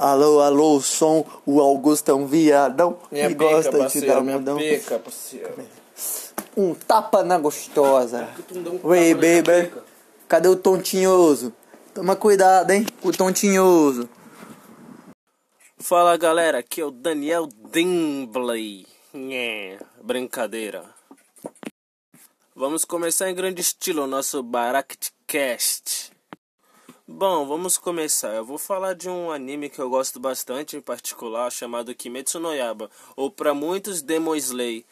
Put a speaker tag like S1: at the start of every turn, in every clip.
S1: Alô, alô, som, o Augustão viadão
S2: Minha
S1: que
S2: pica,
S1: gosta de
S2: parceiro,
S1: dar
S2: minha
S1: mundão.
S2: pica, parceiro.
S1: Um tapa na gostosa.
S2: dá um
S1: baby. Cadê o tontinhoso? Toma cuidado, hein, com o tontinhoso.
S2: Fala galera, aqui é o Daniel Dimbley. Nhé, brincadeira. Vamos começar em grande estilo o nosso Baraktcast. Bom, vamos começar. Eu vou falar de um anime que eu gosto bastante em particular, chamado Kimetsu no Yaiba, ou para muitos Demon Slayer.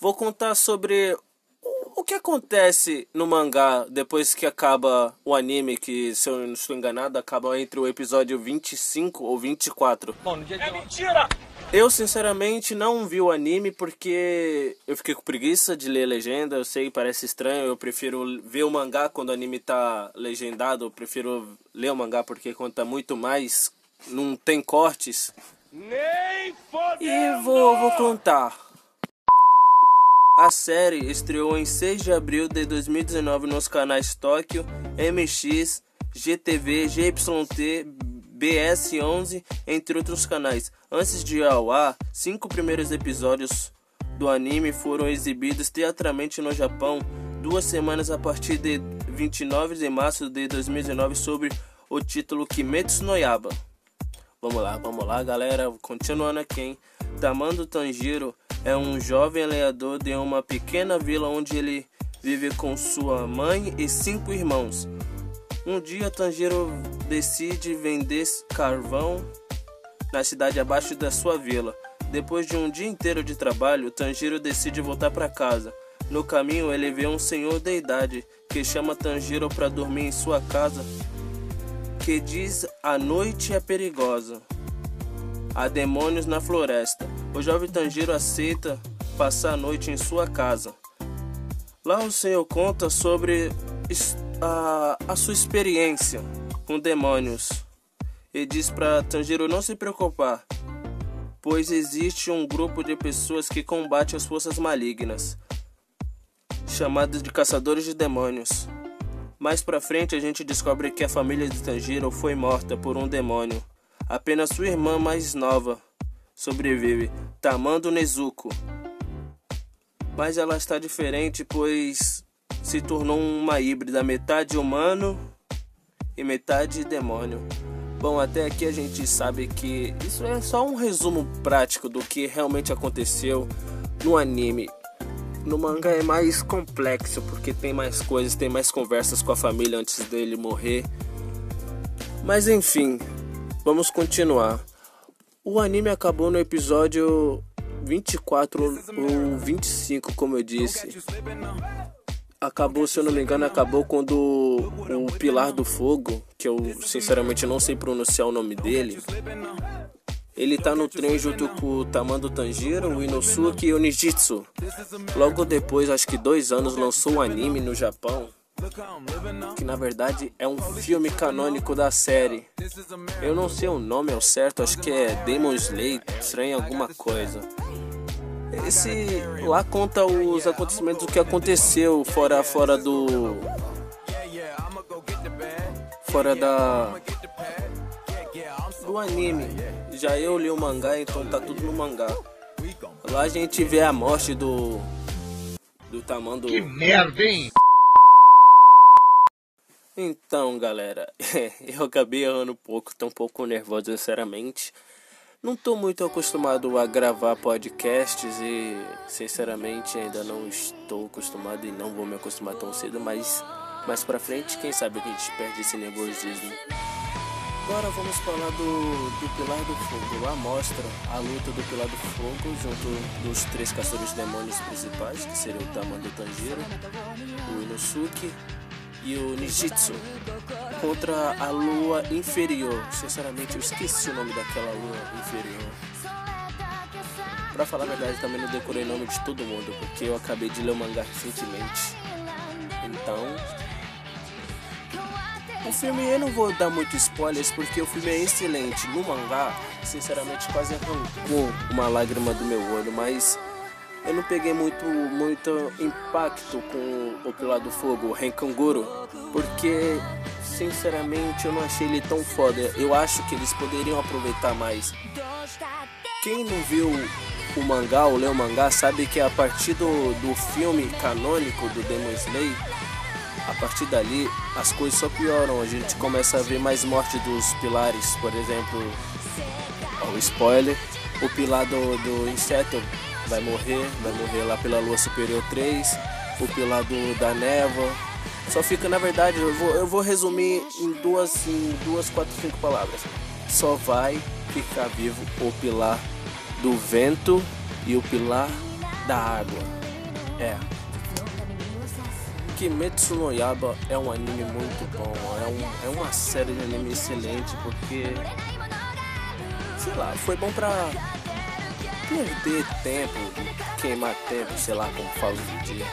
S2: Vou contar sobre o- que acontece no mangá depois que acaba o anime, que se eu não estou enganado, acaba entre o episódio 25 ou 24. Eu sinceramente não vi o anime porque eu fiquei com preguiça de ler legenda. Eu sei, parece estranho. Eu prefiro ver o mangá quando o anime tá legendado. Eu prefiro ler o mangá porque conta muito mais. Não tem cortes. E vou, vou contar. A série estreou em 6 de abril de 2019 nos canais Tóquio, MX, GTV, GYT, BS11, entre outros canais. Antes de ao ar, cinco primeiros episódios do anime foram exibidos teatralmente no Japão duas semanas a partir de 29 de março de 2019 sob o título Kimetsu no Yaiba. Vamos lá, vamos lá, galera. Continuando aqui, hein? Tamando Tanjiro é um jovem lenhador de uma pequena vila onde ele vive com sua mãe e cinco irmãos. Um dia, Tanjiro decide vender carvão na cidade abaixo da sua vila. Depois de um dia inteiro de trabalho, Tanjiro decide voltar para casa. No caminho, ele vê um senhor da idade que chama Tanjiro para dormir em sua casa que diz a noite é perigosa. Há demônios na floresta. O jovem Tanjiro aceita passar a noite em sua casa. Lá o senhor conta sobre a, a sua experiência com demônios e diz para Tanjiro não se preocupar, pois existe um grupo de pessoas que combate as forças malignas, chamados de caçadores de demônios. Mais pra frente a gente descobre que a família de Tanjiro foi morta por um demônio. Apenas sua irmã mais nova sobrevive, Tamando Nezuko. Mas ela está diferente pois se tornou uma híbrida, metade humano e metade demônio. Bom, até aqui a gente sabe que isso é só um resumo prático do que realmente aconteceu no anime. No mangá é mais complexo porque tem mais coisas, tem mais conversas com a família antes dele morrer. Mas enfim, vamos continuar. O anime acabou no episódio 24 ou 25, como eu disse. Acabou, se eu não me engano, acabou quando o Pilar do Fogo, que eu sinceramente não sei pronunciar o nome dele, ele tá no trem junto com o Tamando Tanjiro, o Inosuke e o Nijitsu. Logo depois, acho que dois anos, lançou um anime no Japão, que na verdade é um filme canônico da série. Eu não sei o nome ao certo, acho que é Demon Slayer, estranho alguma coisa. Esse lá conta os acontecimentos do que aconteceu fora fora do fora da do anime. Já eu li o mangá, então tá tudo no mangá. Lá a gente vê a morte do do Tamando.
S3: Que merda, hein?
S2: Então, galera, eu acabei errando um pouco, tô um pouco nervoso, sinceramente. Não tô muito acostumado a gravar podcasts e, sinceramente, ainda não estou acostumado e não vou me acostumar tão cedo, mas mais pra frente, quem sabe a gente perde esse nervosismo. Agora vamos falar do, do Pilar do Fogo. Lá mostra a luta do Pilar do Fogo junto dos três caçadores demônios principais, que seriam o Tamando Tanjiro, o Inosuke e o Nijitsu contra a lua inferior. Sinceramente, eu esqueci o nome daquela lua inferior. Pra falar a verdade, também não decorei o nome de todo mundo, porque eu acabei de ler o mangá recentemente. Então. O filme eu não vou dar muito spoilers porque o filme é excelente. No mangá, sinceramente, quase arrancou uma lágrima do meu olho, mas eu não peguei muito, muito impacto com o Pilar do Fogo, o Renkanguru, porque sinceramente, eu não achei ele tão foda. Eu acho que eles poderiam aproveitar mais. Quem não viu o mangá, ou leu o mangá, sabe que a partir do, do filme canônico do Demon Slayer, a partir dali as coisas só pioram. A gente começa a ver mais morte dos pilares, por exemplo, o spoiler, o pilar do, do inseto vai morrer, vai morrer lá pela Lua Superior 3, o pilar do, da névoa. Só fica, na verdade, eu vou, eu vou resumir em duas, em duas, quatro, cinco palavras. Só vai ficar vivo o pilar do vento e o pilar da água. É. Kimetsu no Yaba é um anime muito bom, é, um, é uma série de anime excelente porque, sei lá, foi bom pra perder tempo, queimar tempo, sei lá como falo hoje dia.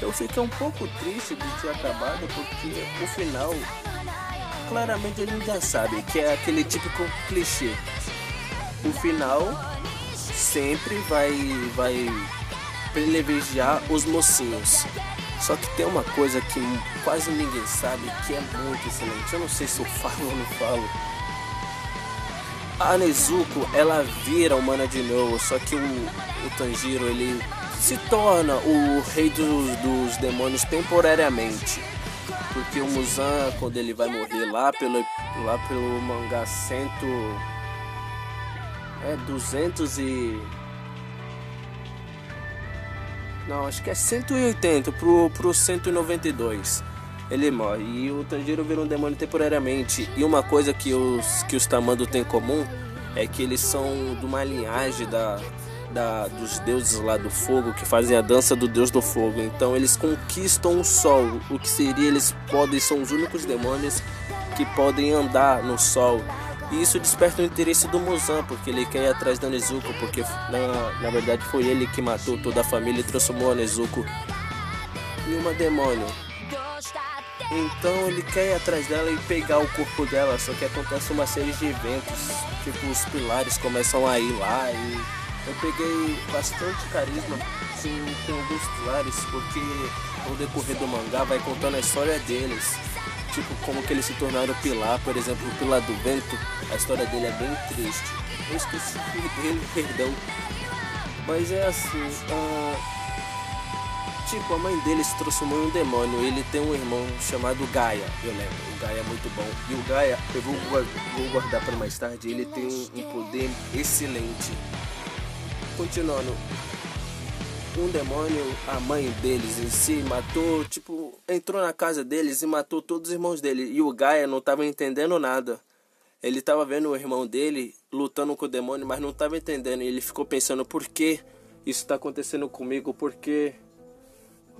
S2: Eu fiquei um pouco triste de ter acabado porque o final, claramente a gente já sabe que é aquele típico clichê. O final sempre vai, vai privilegiar os mocinhos. Só que tem uma coisa que quase ninguém sabe que é muito excelente. Eu não sei se eu falo ou não falo a Nezuko ela vira humana de novo, só que o, o Tanjiro ele se torna o rei dos, dos demônios temporariamente. Porque o Muzan, quando ele vai morrer lá pelo, lá pelo mangá cento. É 200 e. Não, acho que é 180 pro, pro 192 ele morre. E o Tanjiro vira um demônio temporariamente. E uma coisa que os, que os Tamando têm em comum é que eles são de uma linhagem da, da, dos deuses lá do fogo, que fazem a dança do deus do fogo. Então eles conquistam o sol. O que seria, eles podem, são os únicos demônios que podem andar no sol. E isso desperta o interesse do Muzan, porque ele quer ir atrás da Nezuko, porque na, na verdade foi ele que matou toda a família e transformou a Nezuko em uma demônio. Então ele quer ir atrás dela e pegar o corpo dela, só que acontece uma série de eventos, tipo os pilares começam a ir lá e eu peguei bastante carisma com, com alguns pilares, porque no decorrer do mangá vai contando a história deles. Tipo, como que eles se tornaram pilar, por exemplo, o pilar do vento, a história dele é bem triste. Eu esqueci dele, perdão. Mas é assim, uh, Tipo, a mãe dele se transformou em um demônio. Ele tem um irmão chamado Gaia, eu lembro. O Gaia é muito bom. E o Gaia, eu vou, vou guardar para mais tarde. Ele tem um poder excelente. Continuando. Um demônio, a mãe deles em si, matou, tipo, entrou na casa deles e matou todos os irmãos dele. E o Gaia não estava entendendo nada. Ele estava vendo o irmão dele lutando com o demônio, mas não estava entendendo. E ele ficou pensando: por que isso está acontecendo comigo? Por que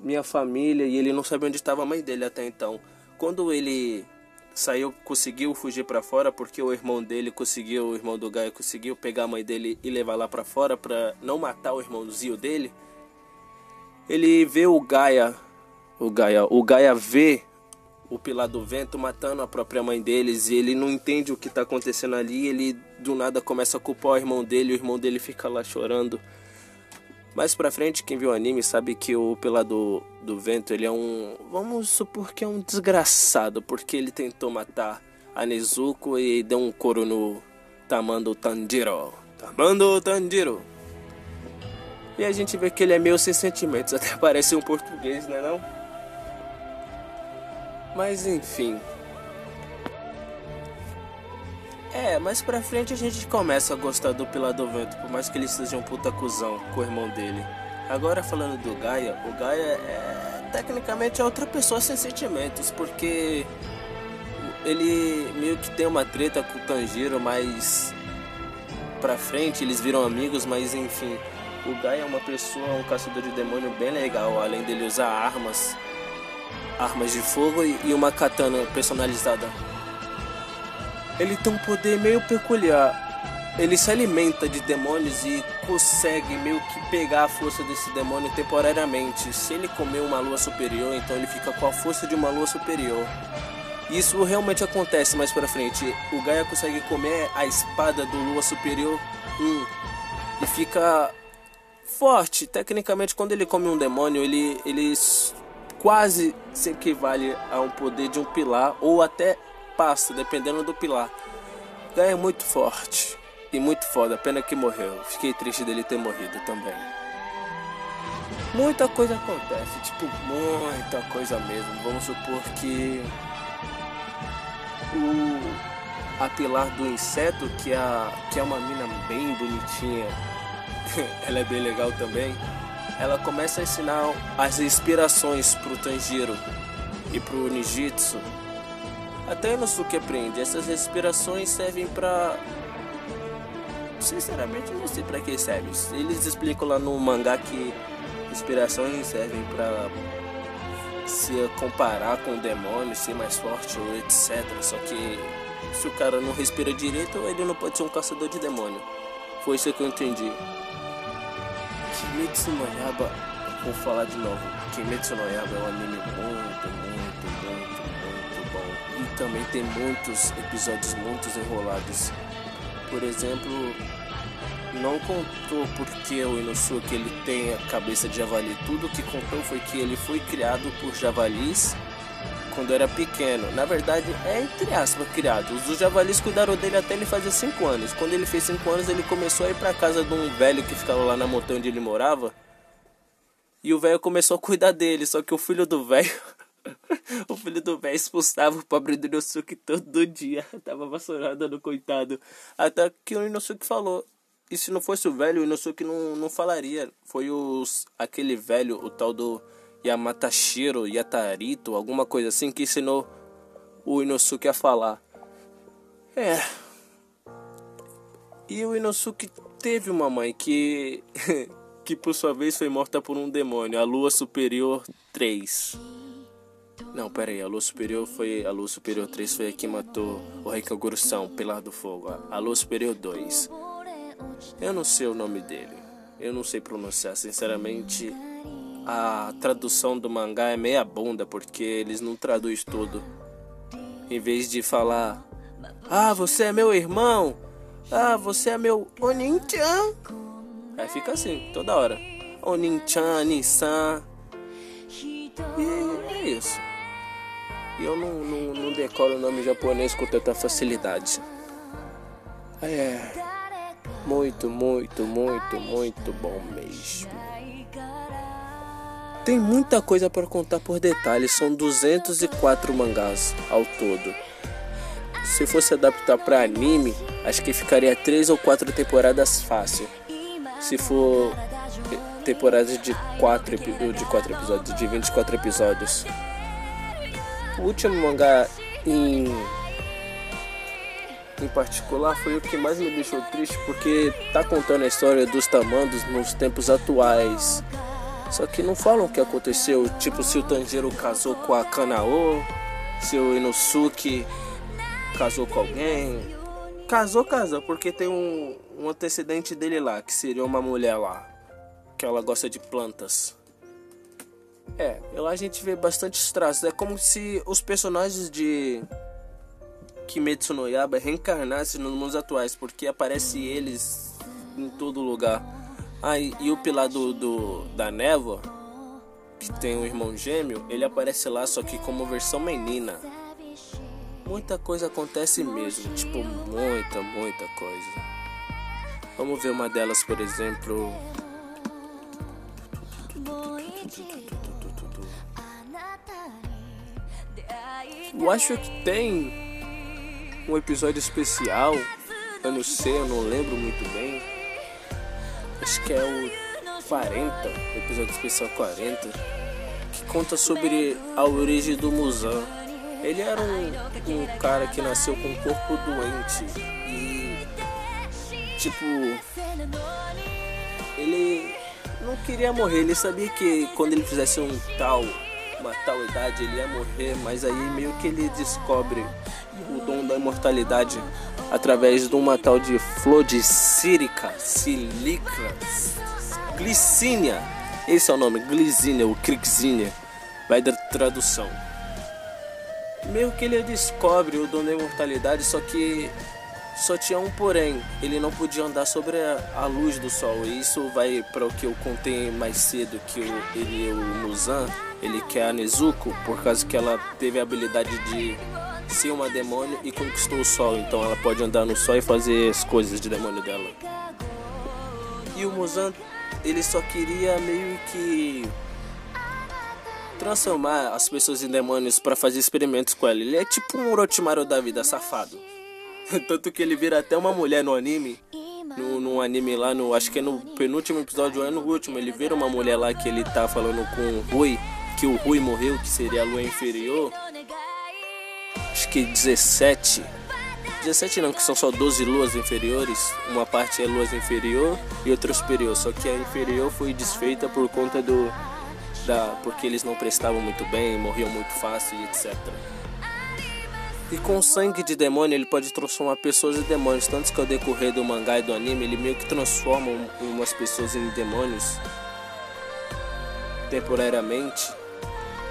S2: minha família e ele não sabia onde estava a mãe dele até então. Quando ele saiu, conseguiu fugir para fora porque o irmão dele conseguiu, o irmão do Gaia conseguiu pegar a mãe dele e levar lá para fora para não matar o irmãozinho dele. Ele vê o Gaia, o Gaia, o Gaia vê o Pilar do Vento matando a própria mãe deles e ele não entende o que está acontecendo ali. Ele do nada começa a culpar o irmão dele, o irmão dele fica lá chorando. Mais pra frente, quem viu o anime sabe que o Pelado do Vento, ele é um... Vamos supor que é um desgraçado, porque ele tentou matar a Nezuko e deu um coro no Tamando Tanjiro. Tamando Tanjiro. E a gente vê que ele é meio sem sentimentos, até parece um português, né não? Mas enfim, é, mais pra frente a gente começa a gostar do Pilar Vento, por mais que ele seja um puta cuzão com o irmão dele. Agora falando do Gaia, o Gaia é tecnicamente é outra pessoa sem sentimentos, porque ele meio que tem uma treta com o Tanjiro, mas pra frente eles viram amigos, mas enfim. O Gaia é uma pessoa, um caçador de demônio bem legal, além dele usar armas, armas de fogo e uma katana personalizada ele tem um poder meio peculiar. Ele se alimenta de demônios e consegue meio que pegar a força desse demônio temporariamente. Se ele comer uma lua superior, então ele fica com a força de uma lua superior. Isso realmente acontece mais pra frente. O Gaia consegue comer a espada do Lua Superior 1 e fica forte. Tecnicamente, quando ele come um demônio, ele, ele quase se equivale a um poder de um pilar ou até passa, dependendo do pilar. Ganha muito forte e muito foda, pena que morreu. Fiquei triste dele ter morrido também. Muita coisa acontece, tipo, muita coisa mesmo. Vamos supor que o a pilar do inseto, que é, que é uma mina bem bonitinha, ela é bem legal também. Ela começa a ensinar as inspirações pro Tanjiro e pro Nijitsu. Até no Suki aprende. Essas respirações servem pra. Sinceramente, não sei pra que serve. Eles explicam lá no mangá que inspirações servem pra se comparar com o demônio, ser mais forte ou etc. Só que se o cara não respira direito, ele não pode ser um caçador de demônio. Foi isso que eu entendi. Kimetsu no Yaba, vou falar de novo. Kimetsu no Yaba é um anime muito, também tem muitos episódios muito enrolados. Por exemplo, não contou porque o Inosuke ele tem a cabeça de javali. Tudo que contou foi que ele foi criado por javalis quando era pequeno. Na verdade, é entre aspas criado. Os javalis cuidaram dele até ele fazer 5 anos. Quando ele fez 5 anos, ele começou a ir para casa de um velho que ficava lá na montanha onde ele morava. E o velho começou a cuidar dele, só que o filho do velho o filho do velho expulsava o pobre do Inosuke todo dia. Tava vassourado no coitado. Até que o Inosuke falou: e se não fosse o velho, o Inosuke não, não falaria. Foi os, aquele velho, o tal do Yamatashiro, Yatarito, alguma coisa assim, que ensinou o Inosuke a falar. É. E o Inosuke teve uma mãe que. que por sua vez foi morta por um demônio, a Lua Superior 3. Não, pera aí, a Lua Superior foi. A Lua Superior 3 foi a que matou o Rei Kaguru-san, Pilar do Fogo. A Lua Superior 2 eu não sei o nome dele. Eu não sei pronunciar. Sinceramente, a tradução do mangá é meia bunda porque eles não traduzem tudo. Em vez de falar: Ah, você é meu irmão. Ah, você é meu Onin-chan. Aí fica assim, toda hora. Onin-chan, Nissan. E é isso. E eu não, não, não decoro o nome japonês com tanta facilidade. É. Muito, muito, muito, muito bom mesmo. Tem muita coisa para contar por detalhes, são 204 mangás ao todo. Se fosse adaptar para anime, acho que ficaria 3 ou 4 temporadas fácil. Se for temporadas de 4, de 4 episódios, de 24 episódios. O último mangá em em particular foi o que mais me deixou triste porque tá contando a história dos tamandos nos tempos atuais. Só que não falam o que aconteceu, tipo se o Tanjiro casou com a Kanao, se o Inosuke casou com alguém. Casou, casou, porque tem um, um antecedente dele lá, que seria uma mulher lá, que ela gosta de plantas. É, lá a gente vê bastante traços. É como se os personagens de Kimetsu no Yaba reencarnasse nos mundos atuais, porque aparece eles em todo lugar. Ah, e, e o pilar do, do, da névoa, que tem um irmão gêmeo, ele aparece lá só que como versão menina. Muita coisa acontece mesmo, tipo, muita, muita coisa. Vamos ver uma delas, por exemplo. Eu acho que tem um episódio especial. Eu não sei, eu não lembro muito bem. Acho que é o 40, o episódio especial 40, que conta sobre a origem do Musan. Ele era um, um cara que nasceu com um corpo doente e tipo ele não queria morrer, ele sabia que quando ele fizesse um tal uma tal idade ele ia morrer, mas aí meio que ele descobre o dom da imortalidade através de uma tal de flor de sírica, silica, glicínia. Esse é o nome, glicínia ou crixínia, vai da tradução. Meio que ele descobre o dom da imortalidade, só que Só tinha um porém, ele não podia andar sobre a, luz do sol. E isso vai para o que eu contei mais cedo, que o, ele, o Muzan, ele quer a Nezuko, por causa que ela teve a habilidade de ser uma demônio e conquistou o sol. Então ela pode andar no sol e fazer as coisas de demônio dela. E o Muzan, ele só queria meio que transformar as pessoas em demônios para fazer experimentos com ela. Ele é tipo um Orochimaru da vida, safado. Tanto que ele vira até uma mulher no anime. No, no anime lá, no, acho que é no penúltimo episódio é no último. Ele vira uma mulher lá que ele tá falando com o Rui. Que o Rui morreu, que seria a lua inferior. Acho que 17. 17 não, que são só 12 luas inferiores. Uma parte é lua inferior e outra superior. Só que a inferior foi desfeita por conta do. Da, porque eles não prestavam muito bem, morriam muito fácil etc. E com sangue de demônio ele pode transformar pessoas em demônios. Tanto que ao decorrer do mangá e do anime ele meio que transforma umas pessoas em demônios temporariamente.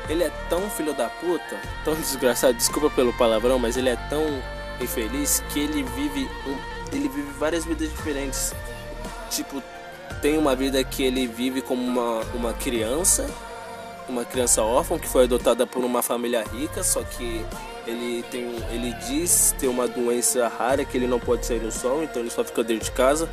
S2: Ele é tão filho da puta, tão desgraçado, desculpa pelo palavrão, mas ele é tão infeliz que ele vive um, ele vive várias vidas diferentes. Tipo, tem uma vida que ele vive como uma, uma criança, uma criança órfã que foi adotada por uma família rica, só que ele tem ele diz ter uma doença rara que ele não pode sair no sol, então ele só fica dentro de casa.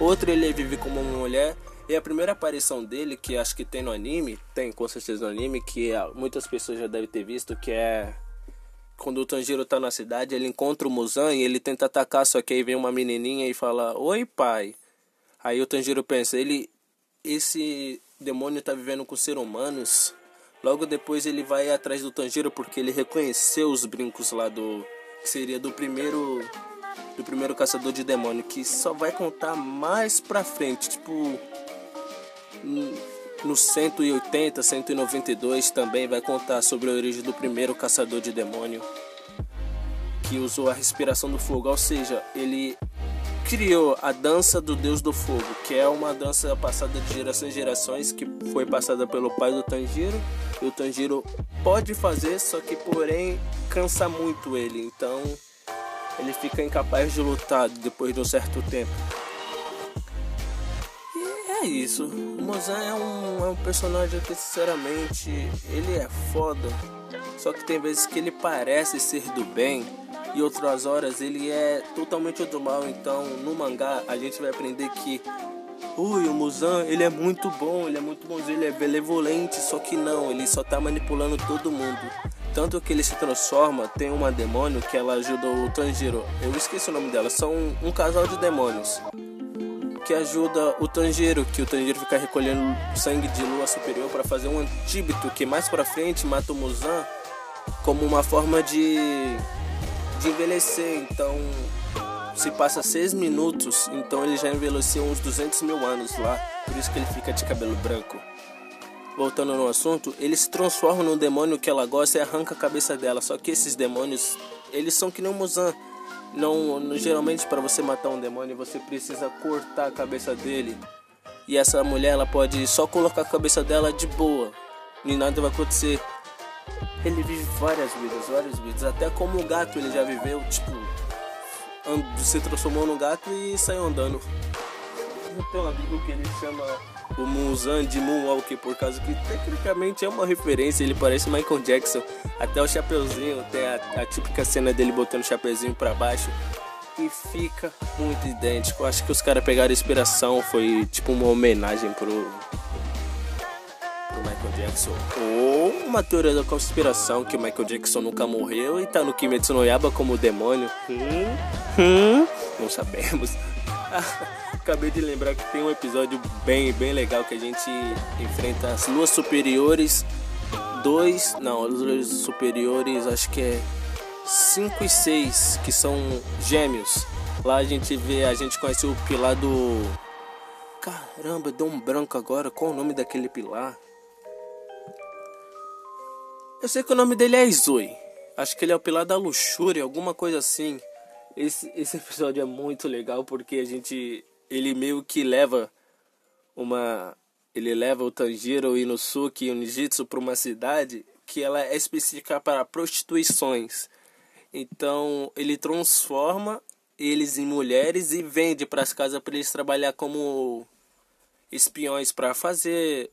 S2: Outro ele vive como uma mulher e a primeira aparição dele, que acho que tem no anime, tem com certeza no anime, que muitas pessoas já devem ter visto, que é quando o Tanjiro tá na cidade, ele encontra o Muzan e ele tenta atacar, só que aí vem uma menininha e fala: "Oi, pai". Aí o Tanjiro pensa, ele esse demônio tá vivendo com seres humanos. Logo depois ele vai atrás do Tanjiro porque ele reconheceu os brincos lá do que seria do primeiro do primeiro caçador de demônio, que só vai contar mais pra frente, tipo no 180, 192 também vai contar sobre a origem do primeiro caçador de demônio que usou a respiração do fogo, ou seja, ele criou a dança do Deus do Fogo, que é uma dança passada de gerações em gerações, que foi passada pelo pai do Tanjiro, o Tanjiro pode fazer, só que porém cansa muito ele, então ele fica incapaz de lutar depois de um certo tempo é isso. O Mozan é um, é um personagem que, sinceramente, ele é foda. Só que tem vezes que ele parece ser do bem e outras horas ele é totalmente do mal. Então, no mangá, a gente vai aprender que Ui, o Muzan, ele é muito bom, ele é muito bom, ele é benevolente, só que não, ele só tá manipulando todo mundo. Tanto que ele se transforma, tem uma demônio que ela ajuda o Tanjiro. Eu esqueci o nome dela, são um casal de demônios que ajuda o Tanjiro, que o Tanjiro fica recolhendo sangue de lua superior para fazer um antíbito que mais para frente mata o Muzan como uma forma de, de envelhecer. Então, se passa seis minutos, então ele já envelheceu uns 200 mil anos lá, por isso que ele fica de cabelo branco. Voltando no assunto, ele se transforma num demônio que ela gosta e arranca a cabeça dela. Só que esses demônios, eles são que nem o Muzan não, não geralmente para você matar um demônio você precisa cortar a cabeça dele. E essa mulher ela pode só colocar a cabeça dela de boa. E nada vai acontecer. Ele vive várias vidas, várias vidas. Até como o gato ele já viveu, tipo, se transformou no gato e saiu andando. Tem um amigo que ele chama o Muzan de Moonwalker, por causa que tecnicamente é uma referência, ele parece Michael Jackson. Até o chapeuzinho, tem a, a típica cena dele botando o chapeuzinho para baixo. E fica muito idêntico. Acho que os caras pegaram inspiração, foi tipo uma homenagem pro Michael Jackson. Ou uma teoria da conspiração que o Michael Jackson nunca morreu e tá no Kimetsu no Yaba como demônio. Hum? Hum? Não sabemos. Acabei de lembrar que tem um episódio bem, bem legal que a gente enfrenta as luas superiores. Dois, não, as luas superiores acho que é 5 e 6, que são gêmeos. Lá a gente vê, a gente conhece o pilar do. Caramba, deu um branco agora. Qual o nome daquele pilar? Eu sei que o nome dele é Izui. Acho que ele é o pilar da luxúria, alguma coisa assim. Esse, esse episódio é muito legal porque a gente. Ele meio que leva uma. Ele leva o Tanjiro, o Inosuke e o Nijitsu para uma cidade que ela é específica para prostituições. Então ele transforma eles em mulheres e vende para as casas para eles trabalhar como espiões para fazer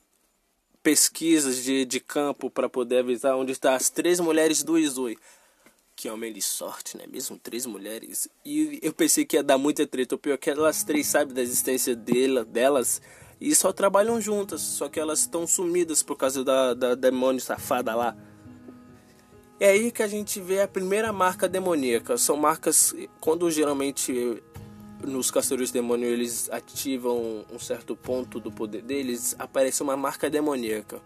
S2: pesquisas de, de campo para poder avisar onde estão as três mulheres do Izui. Que homem de sorte, né? Mesmo três mulheres. E eu pensei que ia dar muita treta. O pior é que elas três sabem da existência dela, delas e só trabalham juntas. Só que elas estão sumidas por causa da, da demônio safada lá. É aí que a gente vê a primeira marca demoníaca. São marcas, quando geralmente nos caçadores demônio eles ativam um certo ponto do poder deles, aparece uma marca demoníaca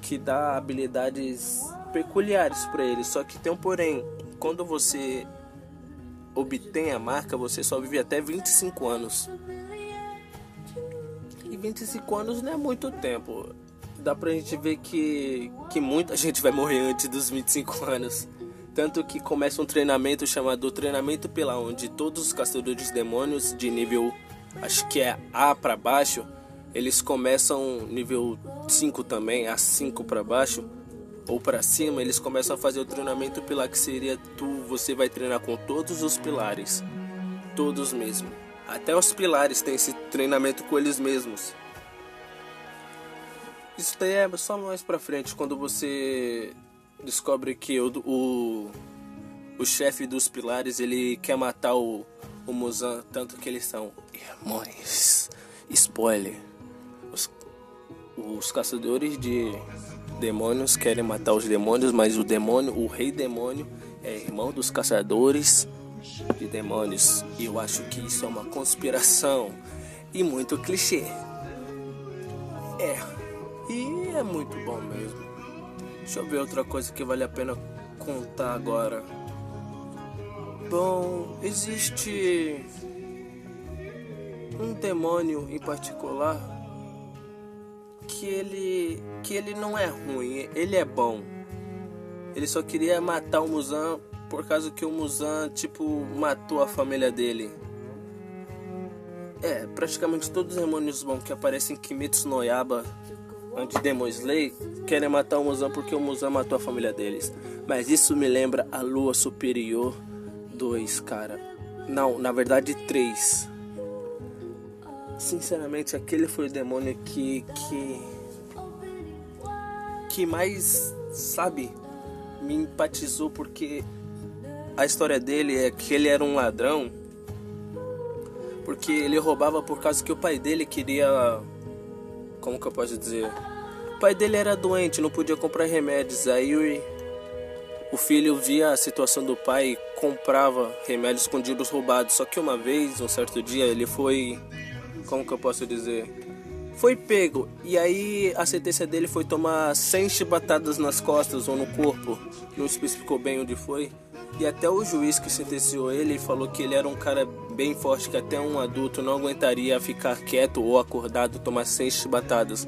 S2: que dá habilidades peculiares para eles. Só que tem um porém, quando você obtém a marca, você só vive até 25 anos. E 25 anos não é muito tempo dá pra gente ver que, que muita gente vai morrer antes dos 25 anos. Tanto que começa um treinamento chamado Treinamento pela onde todos os caçadores de demônios de nível, acho que é A para baixo, eles começam nível 5 também, A5 para baixo ou para cima, eles começam a fazer o treinamento pela que seria tu, você vai treinar com todos os pilares, todos mesmo. Até os pilares têm esse treinamento com eles mesmos. Isso daí é só mais pra frente, quando você descobre que o, o, o chefe dos pilares ele quer matar o, o Muzan, tanto que eles são irmãos. Spoiler: os, os caçadores de demônios querem matar os demônios, mas o demônio, o rei demônio, é irmão dos caçadores de demônios. E eu acho que isso é uma conspiração e muito clichê. É. E é muito bom mesmo. Deixa eu ver outra coisa que vale a pena contar agora. Bom, existe um demônio em particular que ele que ele não é ruim, ele é bom. Ele só queria matar o Muzan por causa que o Muzan tipo matou a família dele. É, praticamente todos os demônios bons que aparecem em Kimetsu no Yaba Anti-Demon Slay querem matar o Muzan porque o Muzan matou a família deles. Mas isso me lembra a Lua Superior 2, cara. Não, na verdade 3. Sinceramente, aquele foi o demônio que. que. que mais, sabe, me empatizou porque a história dele é que ele era um ladrão. Porque ele roubava por causa que o pai dele queria como que eu posso dizer? O pai dele era doente, não podia comprar remédios. Aí o, o filho via a situação do pai e comprava remédios escondidos roubados. Só que uma vez, um certo dia, ele foi. Como que eu posso dizer? Foi pego. E aí a sentença dele foi tomar 100 chibatadas nas costas ou no corpo. Não especificou bem onde foi. E até o juiz que sentenciou ele falou que ele era um cara bem forte, que até um adulto não aguentaria ficar quieto ou acordado tomar seis chibatadas.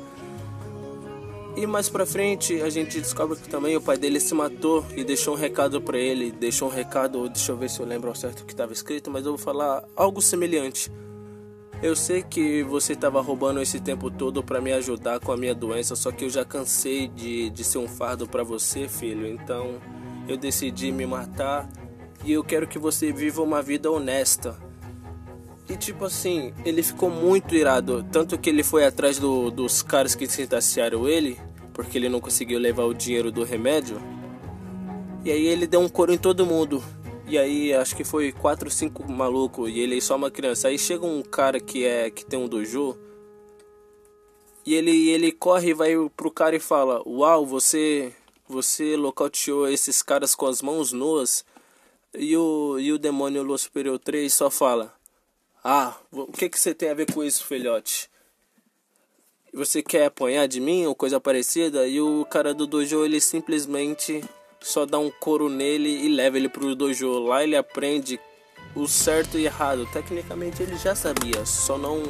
S2: E mais pra frente a gente descobre que também o pai dele se matou e deixou um recado para ele. Deixou um recado, deixa eu ver se eu lembro ao certo o que estava escrito, mas eu vou falar algo semelhante. Eu sei que você estava roubando esse tempo todo para me ajudar com a minha doença, só que eu já cansei de, de ser um fardo para você, filho. Então eu decidi me matar e eu quero que você viva uma vida honesta. E tipo assim, ele ficou muito irado, tanto que ele foi atrás do, dos caras que sentenciaram ele, porque ele não conseguiu levar o dinheiro do remédio. E aí ele deu um coro em todo mundo. E aí acho que foi quatro, cinco maluco e ele é só uma criança. Aí chega um cara que é que tem um dojo e ele ele corre e vai pro cara e fala: "Uau, você você locauteou esses caras com as mãos nuas. E o, e o demônio Lua Superior 3 só fala: Ah, o que, que você tem a ver com isso, filhote? Você quer apanhar de mim ou coisa parecida? E o cara do dojo ele simplesmente só dá um couro nele e leva ele pro dojo. Lá ele aprende o certo e errado. Tecnicamente ele já sabia, só não.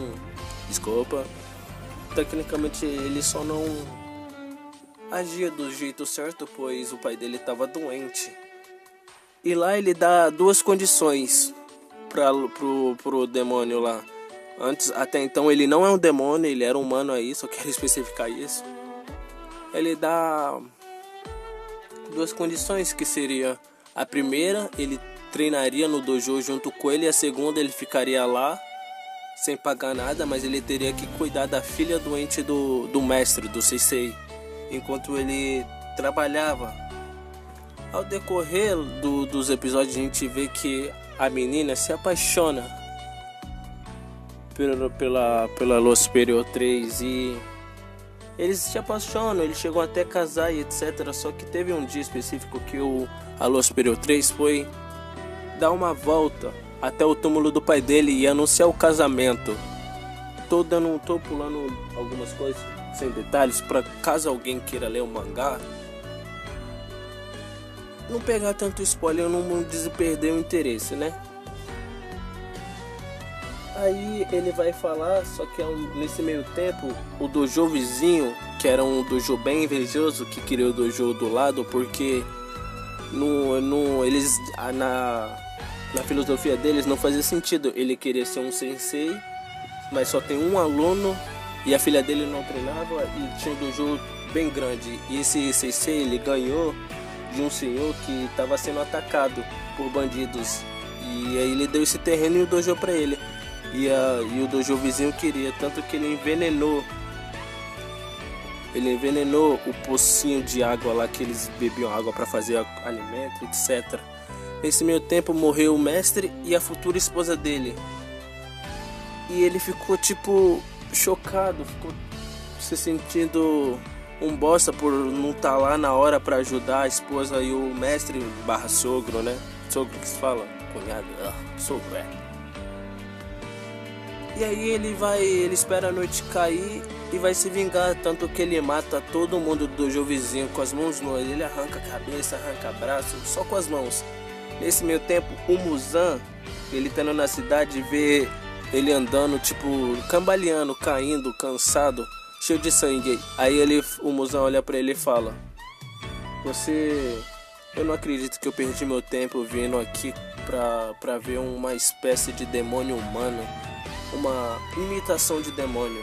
S2: Desculpa. Tecnicamente ele só não agia do jeito certo, pois o pai dele estava doente. E lá ele dá duas condições para pro, pro demônio lá. Antes, até então ele não é um demônio, ele era humano aí, só quero especificar isso. Ele dá duas condições que seria a primeira, ele treinaria no dojo junto com ele a segunda ele ficaria lá sem pagar nada, mas ele teria que cuidar da filha doente do, do mestre, do sensei, enquanto ele trabalhava. Ao decorrer do, dos episódios a gente vê que a menina se apaixona pela, pela, pela Lua Superior 3 e eles se apaixonam, eles chegam até casar e etc. Só que teve um dia específico que o a Lua Superior 3 foi dar uma volta até o túmulo do pai dele e anunciar o casamento. Tô dando, tô pulando algumas coisas sem detalhes para caso alguém queira ler o mangá, não pegar tanto spoiler, não, não perder o interesse, né? Aí ele vai falar, só que é nesse meio tempo, o dojo vizinho, que era um dojo bem invejoso, que queria o dojo do lado, porque no, no, eles, na, na filosofia deles não fazia sentido ele querer ser um sensei, mas só tem um aluno e a filha dele não treinava e tinha um dojo bem grande. E esse sensei ele ganhou de um senhor que estava sendo atacado por bandidos. E aí ele deu esse terreno e o dojo para ele. E, a, e o dojo vizinho queria, tanto que ele envenenou. Ele envenenou o pocinho de água lá que eles bebiam água para fazer alimento, etc. Nesse meio tempo morreu o mestre e a futura esposa dele. E ele ficou tipo chocado, ficou se sentindo um bosta por não estar tá lá na hora para ajudar a esposa e o mestre barra sogro, né? Sogro que se fala, cunhado, ah, sogro é. E aí ele vai, ele espera a noite cair e vai se vingar, tanto que ele mata todo mundo do dojo vizinho com as mãos nuas. Ele arranca a cabeça, arranca braço, só com as mãos. Nesse meio tempo, o Muzan, ele estando na cidade, vê ele andando, tipo, cambaleando, caindo, cansado, cheio de sangue. Aí ele, o Muzan olha para ele e fala: Você. Eu não acredito que eu perdi meu tempo vindo aqui pra, pra ver uma espécie de demônio humano uma imitação de demônio.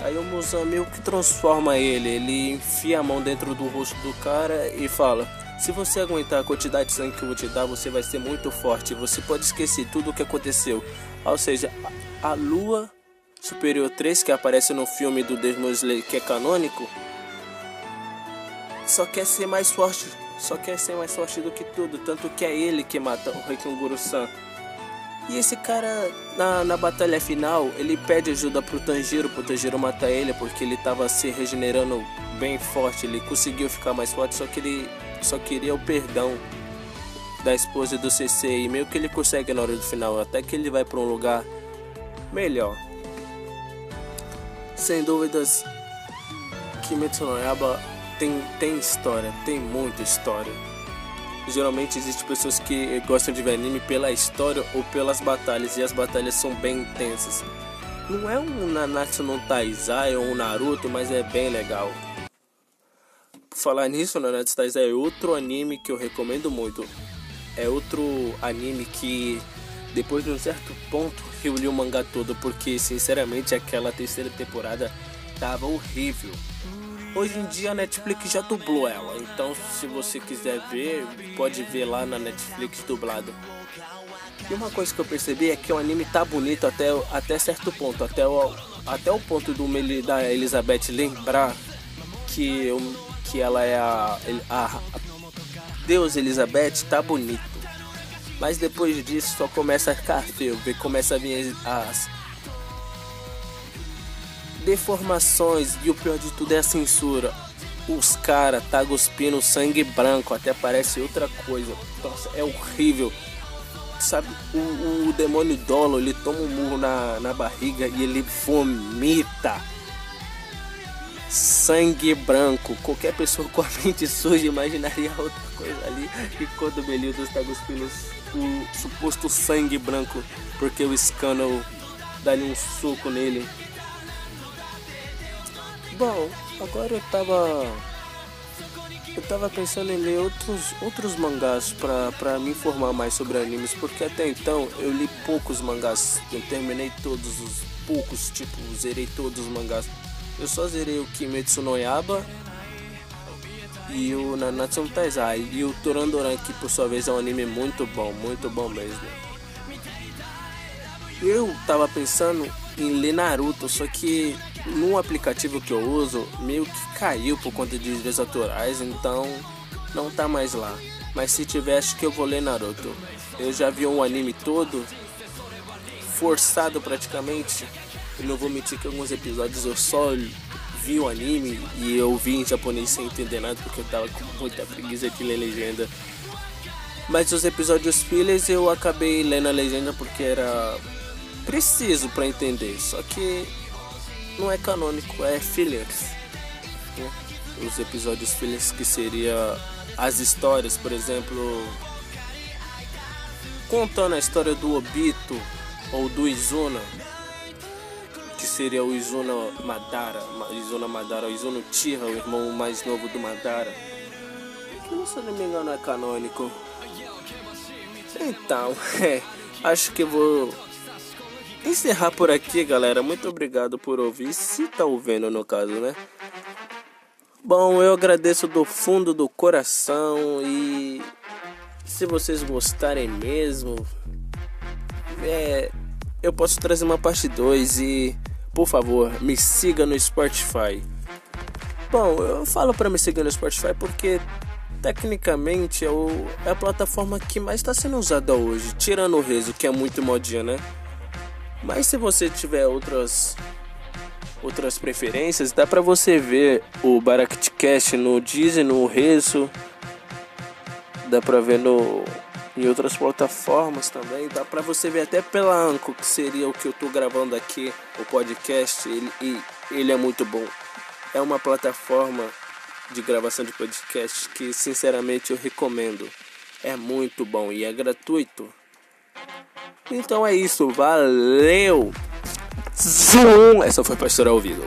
S2: Aí o Muzan meio que transforma ele, ele enfia a mão dentro do rosto do cara e fala: Se você aguentar a quantidade de sangue que eu vou te dar, você vai ser muito forte. Você pode esquecer tudo o que aconteceu. Ou seja, a lua superior 3 que aparece no filme do Demon Slayer, que é canônico, só quer ser mais forte. Só quer ser mais forte do que tudo. Tanto que é ele que mata o Reikunguru-san. E esse cara, na, na batalha final, ele pede ajuda pro Tanjiro, pro Tanjiro matar ele, porque ele tava se regenerando bem forte, ele conseguiu ficar mais forte, só que ele só queria o perdão da esposa do CC e meio que ele consegue na hora do final, até que ele vai para um lugar melhor. Sem dúvidas, Kimetsu no Yaba tem, tem história, tem muita história geralmente existem pessoas que gostam de ver anime pela história ou pelas batalhas, e as batalhas são bem intensas. Não é um Nanatsu no Taizai ou um Naruto, mas é bem legal. Por falar nisso, Nanatsu Taizai é outro anime que eu recomendo muito. É outro anime que, depois de um certo ponto, eu li o mangá todo, porque sinceramente aquela terceira temporada tava horrível. Hoje em dia a Netflix já dublou ela, então se você quiser ver, pode ver lá na Netflix dublado. E uma coisa que eu percebi é que o anime tá bonito até, até certo ponto, até o, até o ponto do da Elizabeth lembrar que, que ela é a, a, a Deus Elizabeth, tá bonito. Mas depois disso só começa a ficar feio, começa a vir as, deformações e o pior de tudo é a censura. Os cara tá cuspindo sangue branco, até parece outra coisa. Nossa, é horrível. Sabe, o, o demônio Dolo, ele toma um murro na, na barriga e ele vomita sangue branco. Qualquer pessoa com a mente suja imaginaria outra coisa ali. E quando o Melildo está cuspindo o suposto sangue branco, porque o Scannel dá-lhe um soco nele. Bom, agora eu tava. Eu tava pensando em ler outros, outros mangás pra, pra me informar mais sobre animes, porque até então eu li poucos mangás. Eu terminei todos os poucos, tipo, zerei todos os mangás. Eu só zerei o Kimetsu no Yaba e o Nanatsu no Taizai. E o Torandoran, que por sua vez é um anime muito bom, muito bom mesmo. Eu tava pensando em ler Naruto, só que no aplicativo que eu uso meio que caiu por conta de direitos autorais, então não tá mais lá. Mas se tiver, acho que eu vou ler Naruto. Eu já vi um anime todo, forçado praticamente. Eu não vou mentir que alguns episódios eu só vi o anime e eu vi em japonês sem entender nada porque eu tava com muita preguiça de ler legenda. Mas os episódios fillers eu acabei lendo a legenda porque era preciso para entender. Só que não é canônico, é fillers. Né? Os episódios fillers que seria as histórias, por exemplo, contando a história do Obito ou do Izuna, que seria o Izuna Madara, Izuna Madara, o Izuna Tira, o irmão mais novo do Madara. Que se não me engano é canônico. Então, é, acho que vou encerrar por aqui, galera. Muito obrigado por ouvir, se tá ouvindo no caso, né? Bom, eu agradeço do fundo do coração e se vocês gostarem mesmo, é, eu posso trazer uma parte 2 e por favor, me siga no Spotify. Bom, eu falo para me seguir no Spotify porque tecnicamente é, o, é a plataforma que mais está sendo usada hoje, tirando o Rezo, que é muito modinha, né? Mas se você tiver outras outras preferências, dá para você ver o Barakatcast no Disney, no Rezo, dá para ver no em outras plataformas também, dá para você ver até pela Anco, que seria o que eu tô gravando aqui, o podcast, ele, e ele é muito bom. É uma plataforma de gravação de podcast que sinceramente eu recomendo. É muito bom e é gratuito. Então é isso, valeu! Zoom! Essa foi Pastor ao vivo.